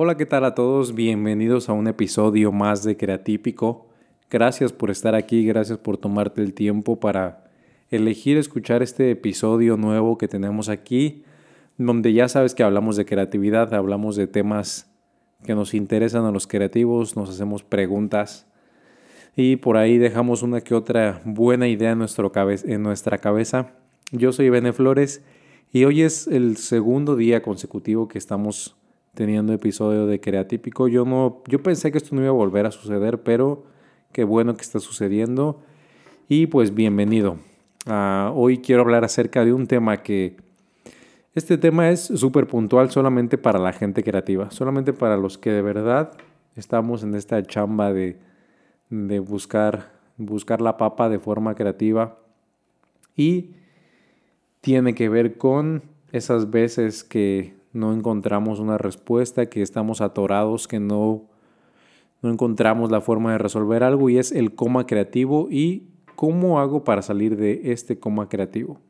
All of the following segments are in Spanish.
Hola, ¿qué tal a todos? Bienvenidos a un episodio más de Creatípico. Gracias por estar aquí, gracias por tomarte el tiempo para elegir escuchar este episodio nuevo que tenemos aquí, donde ya sabes que hablamos de creatividad, hablamos de temas que nos interesan a los creativos, nos hacemos preguntas y por ahí dejamos una que otra buena idea en, nuestra cabeza. Yo soy Bene Flores y hoy es el segundo día consecutivo que estamos teniendo episodio de Creatípico. Yo no, yo pensé que esto no iba a volver a suceder, pero qué bueno que está sucediendo. Y pues bienvenido. Uh, hoy quiero hablar acerca de un tema que este tema es súper puntual solamente para la gente creativa, solamente para los que de verdad estamos en esta chamba de, de buscar, buscar la papa de forma creativa y tiene que ver con esas veces que no encontramos una respuesta, que estamos atorados, que no, no encontramos la forma de resolver algo y es el coma creativo y cómo hago para salir de este coma creativo.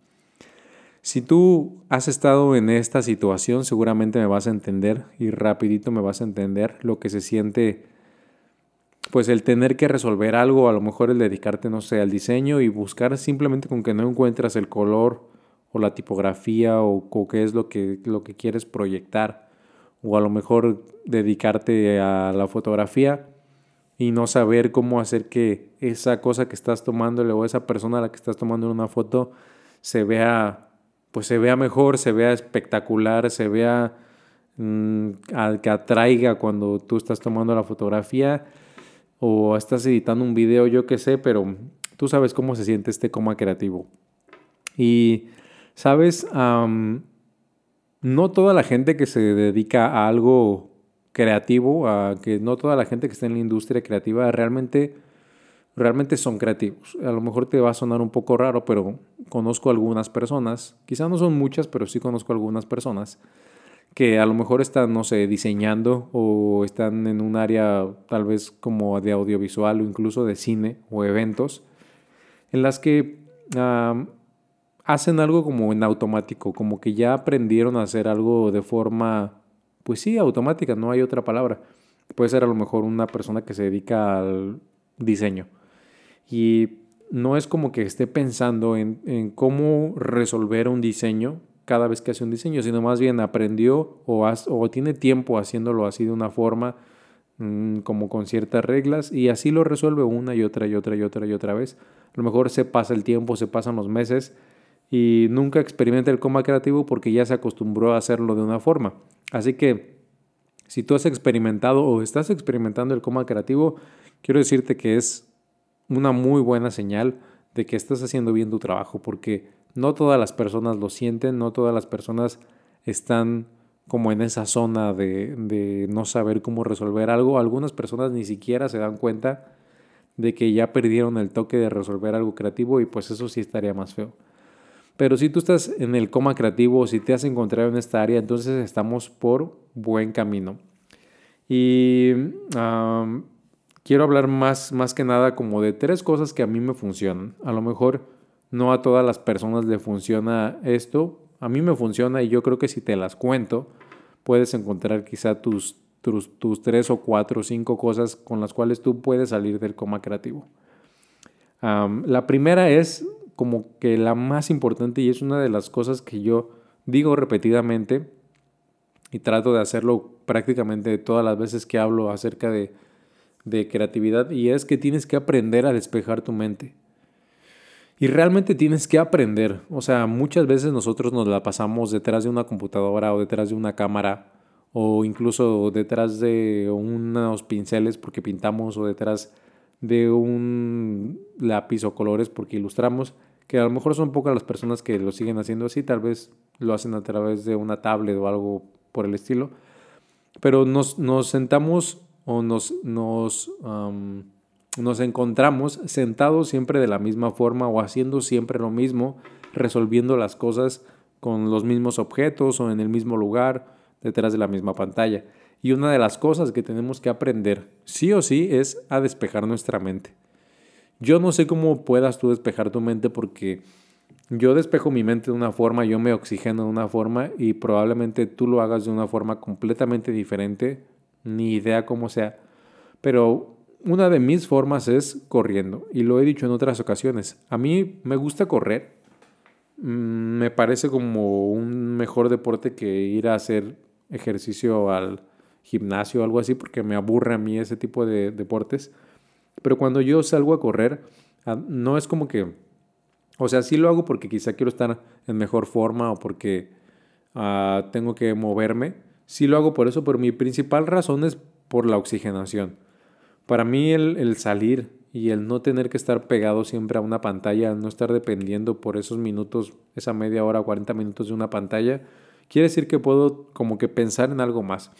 Si tú has estado en esta situación, seguramente me vas a entender y rapidito me vas a entender lo que se siente, pues el tener que resolver algo, a lo mejor el dedicarte, no sé, al diseño y buscar simplemente con que no encuentras el color o la tipografía o, qué es lo que, lo que quieres proyectar. O a lo mejor dedicarte a la fotografía y no saber cómo hacer que esa cosa que estás tomándole o esa persona a la que estás tomando una foto se vea, pues se vea mejor, se vea espectacular, se vea mm, que atraiga cuando tú estás tomando la fotografía o estás editando un video, yo qué sé, pero tú sabes cómo se siente este coma creativo. Y Sabes, no toda la gente que se dedica a algo creativo, que no toda la gente que está en la industria creativa realmente, realmente son creativos. A lo mejor te va a sonar un poco raro, pero conozco algunas personas, quizás no son muchas, pero sí conozco algunas personas que a lo mejor están, no sé, diseñando o están en un área tal vez como de audiovisual o incluso de cine o eventos, en las que hacen algo como en automático, como que ya aprendieron a hacer algo de forma, pues sí, automática, no hay otra palabra. Puede ser a lo mejor una persona que se dedica al diseño. Y no es como que esté pensando en, cómo resolver un diseño cada vez que hace un diseño, sino más bien aprendió o, tiene tiempo haciéndolo así de una forma, mm, como con ciertas reglas, y así lo resuelve una y otra y otra y otra y otra vez. A lo mejor se pasa el tiempo, se pasan los meses y nunca experimenta el coma creativo porque ya se acostumbró a hacerlo de una forma. Así que si tú has experimentado o estás experimentando el coma creativo, quiero decirte que es una muy buena señal de que estás haciendo bien tu trabajo porque no todas las personas lo sienten, no todas las personas están como en esa zona de, de no saber cómo resolver algo. Algunas personas ni siquiera se dan cuenta de que ya perdieron el toque de resolver algo creativo y pues eso sí estaría más feo. Pero si tú estás en el coma creativo, si te has encontrado en esta área, entonces estamos por buen camino. Y quiero hablar más, más que nada como de tres cosas que a mí me funcionan. A lo mejor no a todas las personas le funciona esto. A mí me funciona y yo creo que si te las cuento, puedes encontrar quizá tus, tus, tus tres o cuatro o cinco cosas con las cuales tú puedes salir del coma creativo. la primera es como que la más importante y es una de las cosas que yo digo repetidamente y trato de hacerlo prácticamente todas las veces que hablo acerca de, de creatividad y es que tienes que aprender a despejar tu mente. Y realmente tienes que aprender. O sea, muchas veces nosotros nos la pasamos detrás de una computadora o detrás de una cámara o incluso detrás de unos pinceles porque pintamos o detrás de un lápiz o colores porque ilustramos que a lo mejor son pocas las personas que lo siguen haciendo así, tal vez lo hacen a través de una tablet o algo por el estilo, pero nos, nos sentamos o nos, nos, nos encontramos sentados siempre de la misma forma o haciendo siempre lo mismo, resolviendo las cosas con los mismos objetos o en el mismo lugar, detrás de la misma pantalla. Y una de las cosas que tenemos que aprender, sí o sí, es a despejar nuestra mente. Yo no sé cómo puedas tú despejar tu mente porque yo despejo mi mente de una forma, yo me oxigeno de una forma y probablemente tú lo hagas de una forma completamente diferente, ni idea cómo sea. Pero una de mis formas es corriendo. Y lo he dicho en otras ocasiones. A mí me gusta correr. Mm, me parece como un mejor deporte que ir a hacer ejercicio al gimnasio o algo así, porque me aburre a mí ese tipo de deportes. Pero cuando yo salgo a correr, ah, no es como que, o sea, sí lo hago porque quizá quiero estar en mejor forma o porque uh, tengo que moverme. Sí lo hago por eso, pero mi principal razón es por la oxigenación. Para mí el, el salir y el no tener que estar pegado siempre a una pantalla, no estar dependiendo por esos minutos, esa media hora, 40 minutos de una pantalla, quiere decir que puedo como que pensar en algo más.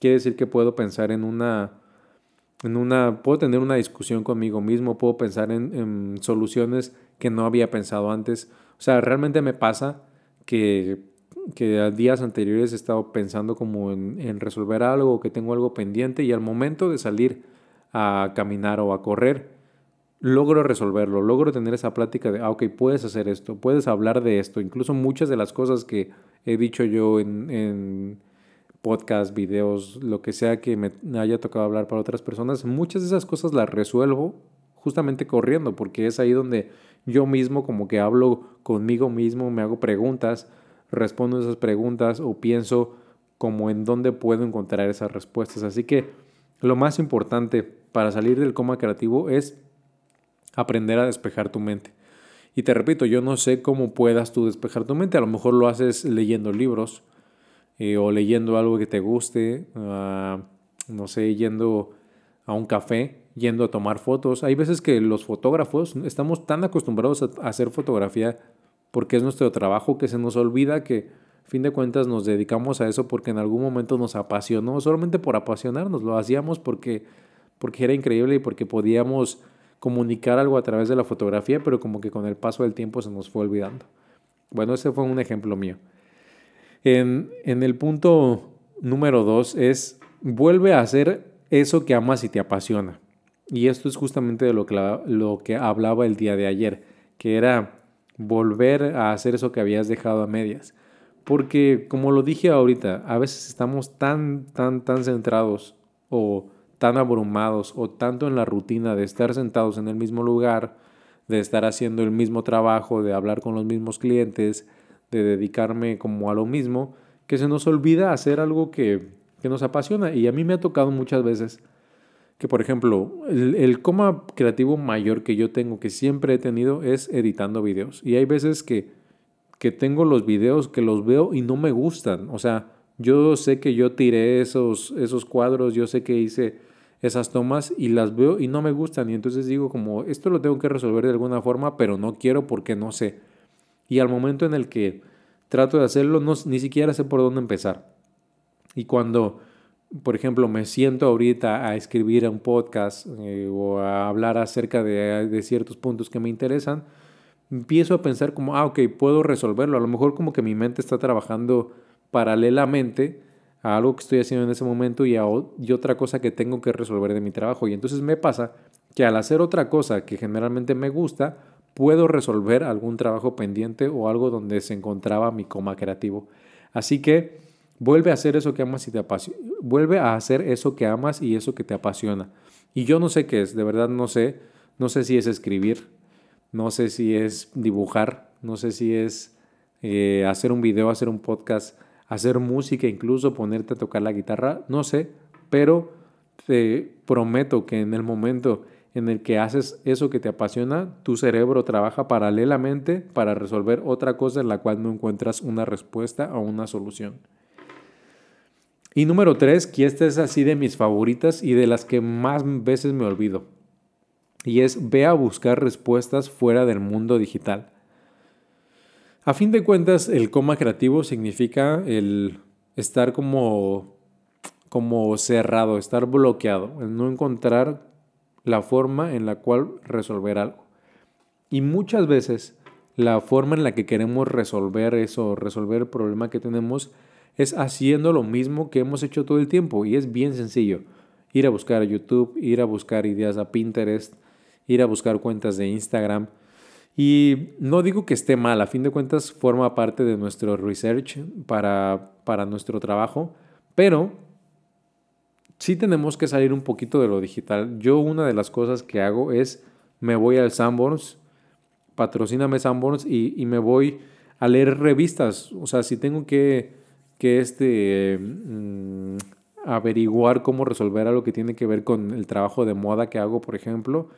Quiere decir que puedo pensar en una, en una, puedo tener una discusión conmigo mismo, puedo pensar en, en soluciones que no había pensado antes. O sea, realmente me pasa que que a días anteriores he estado pensando como en, resolver algo, que tengo algo pendiente y al momento de salir a caminar o a correr, logro resolverlo, logro tener esa plática de, ah, ok, puedes hacer esto, puedes hablar de esto, incluso muchas de las cosas que he dicho yo en, en podcast, videos, lo que sea que me haya tocado hablar para otras personas, muchas de esas cosas las resuelvo justamente corriendo, porque es ahí donde yo mismo como que hablo conmigo mismo, me hago preguntas, respondo esas preguntas o pienso como en dónde puedo encontrar esas respuestas. Así que lo más importante para salir del coma creativo es aprender a despejar tu mente. Y te repito, yo no sé cómo puedas tú despejar tu mente. A lo mejor lo haces leyendo libros eh, o leyendo algo que te guste, ah, no sé, yendo a un café, yendo a tomar fotos. Hay veces que los fotógrafos estamos tan acostumbrados a hacer fotografía porque es nuestro trabajo que se nos olvida que, a fin de cuentas, nos dedicamos a eso porque en algún momento nos apasionó, solamente por apasionarnos, lo hacíamos porque, porque era increíble y porque podíamos comunicar algo a través de la fotografía, pero como que con el paso del tiempo se nos fue olvidando. Bueno, ese fue un ejemplo mío. En, en el punto número dos es, vuelve a hacer eso que amas y te apasiona. Y esto es justamente de lo que, lo que hablaba el día de ayer, que era volver a hacer eso que habías dejado a medias. Porque, como lo dije ahorita, a veces estamos tan, tan, tan centrados o tan abrumados o tanto en la rutina de estar sentados en el mismo lugar, de estar haciendo el mismo trabajo, de hablar con los mismos clientes, de dedicarme como a lo mismo, que se nos olvida hacer algo que, que nos apasiona. Y a mí me ha tocado muchas veces que, por ejemplo, el, coma creativo mayor que yo tengo, que siempre he tenido, es editando videos. Y hay veces que, que tengo los videos que los veo y no me gustan. O sea, yo sé que yo tiré esos, esos cuadros, yo sé que hice esas tomas y las veo y no me gustan. Y entonces digo como, esto lo tengo que resolver de alguna forma, pero no quiero porque no sé. Y al momento en el que trato de hacerlo, no, ni siquiera sé por dónde empezar. Y cuando por ejemplo, me siento ahorita a escribir un podcast eh, o a hablar acerca de, ciertos puntos que me interesan, empiezo a pensar como, ah, ok, puedo resolverlo. A lo mejor como que mi mente está trabajando paralelamente a algo que estoy haciendo en ese momento y a y otra cosa que tengo que resolver de mi trabajo. Y entonces me pasa que al hacer otra cosa que generalmente me gusta, puedo resolver algún trabajo pendiente o algo donde se encontraba mi coma creativo. Así que Vuelve a hacer eso que amas y te apasiona. Vuelve a hacer eso que amas y eso que te apasiona. Y yo no sé qué es, de verdad no sé. No sé si es escribir, no sé si es dibujar, no sé si es eh, hacer un video, hacer un podcast, hacer música, incluso ponerte a tocar la guitarra, no sé, pero te prometo que en el momento en el que haces eso que te apasiona, tu cerebro trabaja paralelamente para resolver otra cosa en la cual no encuentras una respuesta o una solución. Y número tres, que esta es así de mis favoritas y de las que más veces me olvido. Y es ve a buscar respuestas fuera del mundo digital. A fin de cuentas, el coma creativo significa el estar como, como cerrado, estar bloqueado, el no encontrar la forma en la cual resolver algo. Y muchas veces la forma en la que queremos resolver eso, resolver el problema que tenemos, es haciendo lo mismo que hemos hecho todo el tiempo y es bien sencillo. Ir a buscar a YouTube, ir a buscar ideas a Pinterest, ir a buscar cuentas de Instagram. Y no digo que esté mal, a fin de cuentas forma parte de nuestro research para, para nuestro trabajo, pero sí tenemos que salir un poquito de lo digital. Yo una de las cosas que hago es me voy al Sanborns, patrocíname Sanborns y, y me voy a leer revistas. O sea, si tengo que, que este, mm, averiguar cómo resolver algo que tiene que ver con el trabajo de moda que hago, por ejemplo,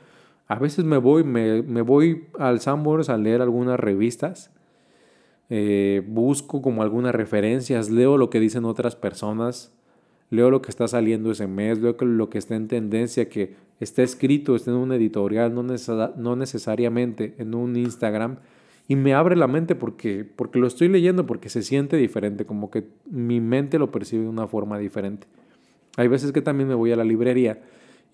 a veces me voy, me, me voy al Sanborns a leer algunas revistas. Eh, busco como algunas referencias, leo lo que dicen otras personas, leo lo que está saliendo ese mes, leo lo que está en tendencia, que está escrito, está en un editorial, no, necesariamente en un Instagram, y me abre la mente porque, porque lo estoy leyendo, porque se siente diferente, como que mi mente lo percibe de una forma diferente. Hay veces que también me voy a la librería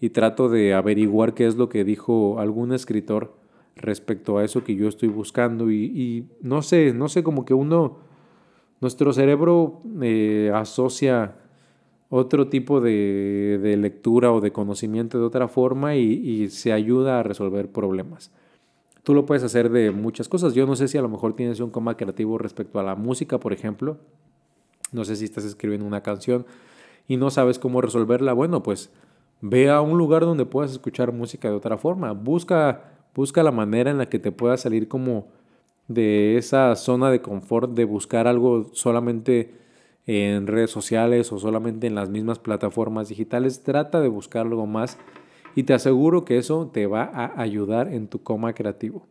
y trato de averiguar qué es lo que dijo algún escritor respecto a eso que yo estoy buscando y, y no sé, no sé, como que uno, nuestro cerebro eh, asocia otro tipo de, de, lectura o de conocimiento de otra forma y, y, se ayuda a resolver problemas. Tú lo puedes hacer de muchas cosas. Yo no sé si a lo mejor tienes un coma creativo respecto a la música, por ejemplo. No sé si estás escribiendo una canción y no sabes cómo resolverla. Bueno, pues ve a un lugar donde puedas escuchar música de otra forma. Busca, busca la manera en la que te puedas salir como de esa zona de confort de buscar algo solamente en redes sociales o solamente en las mismas plataformas digitales, trata de buscar algo más y te aseguro que eso te va a ayudar en tu coma creativo.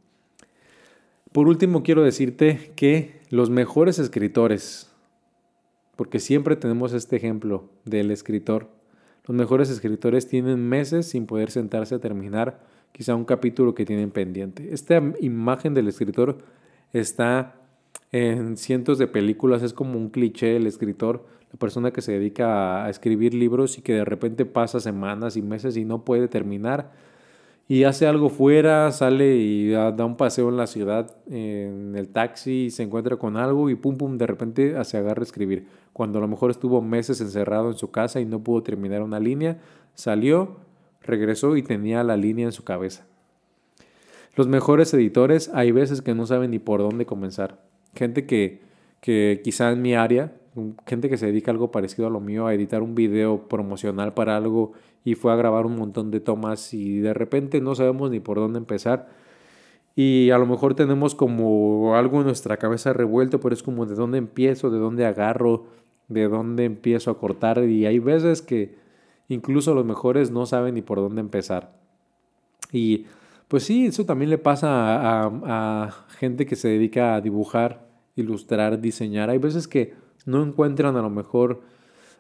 Por último, quiero decirte que los mejores escritores, porque siempre tenemos este ejemplo del escritor, los mejores escritores tienen meses sin poder sentarse a terminar quizá un capítulo que tienen pendiente. Esta imagen del escritor está en cientos de películas, es como un cliché el escritor, la persona que se dedica a escribir libros y que de repente pasa semanas y meses y no puede terminar y hace algo fuera, sale y da un paseo en la ciudad en el taxi y se encuentra con algo y pum pum de repente se agarra a escribir. Cuando a lo mejor estuvo meses encerrado en su casa y no pudo terminar una línea, salió, regresó y tenía la línea en su cabeza. Los mejores editores hay veces que no saben ni por dónde comenzar gente que, que quizá en mi área, gente que se dedica algo parecido a lo mío, a editar un video promocional para algo y fue a grabar un montón de tomas y de repente no sabemos ni por dónde empezar. Y a lo mejor tenemos como algo en nuestra cabeza revuelto, pero es como de dónde empiezo, de dónde agarro, de dónde empiezo a cortar. Y hay veces que incluso los mejores no saben ni por dónde empezar. Y pues sí, eso también le pasa a, a gente que se dedica a dibujar ilustrar, diseñar. Hay veces que no encuentran a lo mejor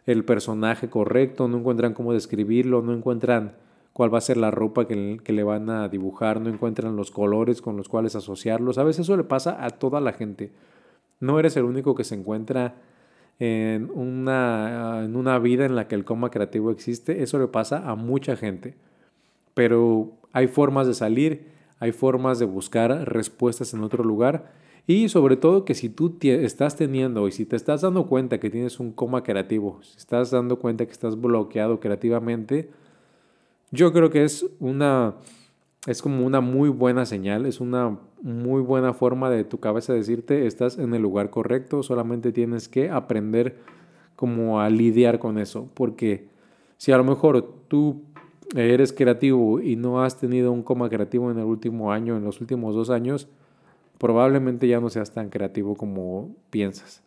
el personaje correcto, no encuentran cómo describirlo, no encuentran cuál va a ser la ropa que, le van a dibujar, no encuentran los colores con los cuales asociarlos. A veces eso le pasa a toda la gente. No eres el único que se encuentra en una, en una vida en la que el coma creativo existe, eso le pasa a mucha gente. Pero hay formas de salir, hay formas de buscar respuestas en otro lugar y sobre todo que si tú estás teniendo y si te estás dando cuenta que tienes un coma creativo, si estás dando cuenta que estás bloqueado creativamente, yo creo que es una es como una muy buena señal, es una muy buena forma de tu cabeza decirte estás en el lugar correcto, solamente tienes que aprender como a lidiar con eso, porque si a lo mejor tú eres creativo y no has tenido un coma creativo en el último año, en los últimos dos años, probablemente ya no seas tan creativo como piensas.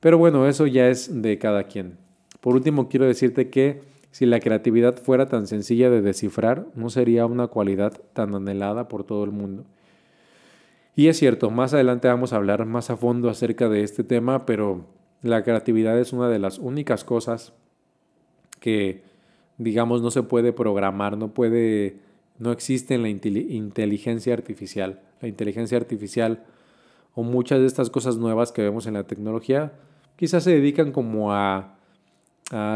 Pero bueno, eso ya es de cada quien. Por último, quiero decirte que si la creatividad fuera tan sencilla de descifrar, no sería una cualidad tan anhelada por todo el mundo. Y es cierto, más adelante vamos a hablar más a fondo acerca de este tema, pero la creatividad es una de las únicas cosas que, digamos, no se puede programar, no puede, no existe en la inteligencia artificial la inteligencia artificial o muchas de estas cosas nuevas que vemos en la tecnología, quizás se dedican como a,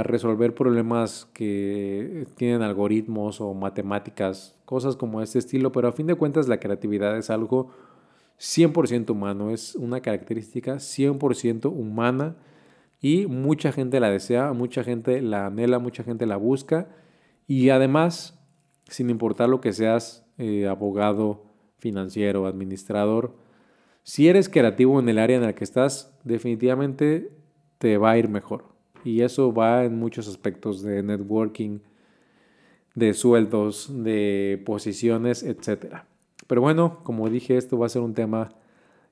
resolver problemas que tienen algoritmos o matemáticas, cosas como este estilo, pero a fin de cuentas la creatividad es algo 100% humano, es una característica 100% humana y mucha gente la desea, mucha gente la anhela, mucha gente la busca y además, sin importar lo que seas, eh, abogado, financiero, administrador, si eres creativo en el área en la que estás, definitivamente te va a ir mejor. Y eso va en muchos aspectos de networking, de sueldos, de posiciones, etc. Pero bueno, como dije, esto va a ser un tema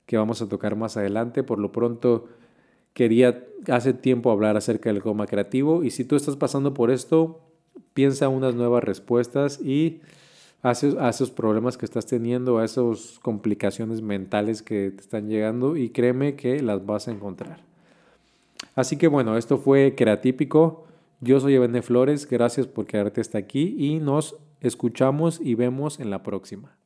que vamos a tocar más adelante. Por lo pronto, quería hace tiempo hablar acerca del coma creativo y si tú estás pasando por esto, piensa unas nuevas respuestas y a esos, problemas que estás teniendo, a esas complicaciones mentales que te están llegando y créeme que las vas a encontrar. Así que bueno, esto fue Creatípico. Yo soy Ebene Flores, gracias por quedarte hasta aquí y nos escuchamos y vemos en la próxima.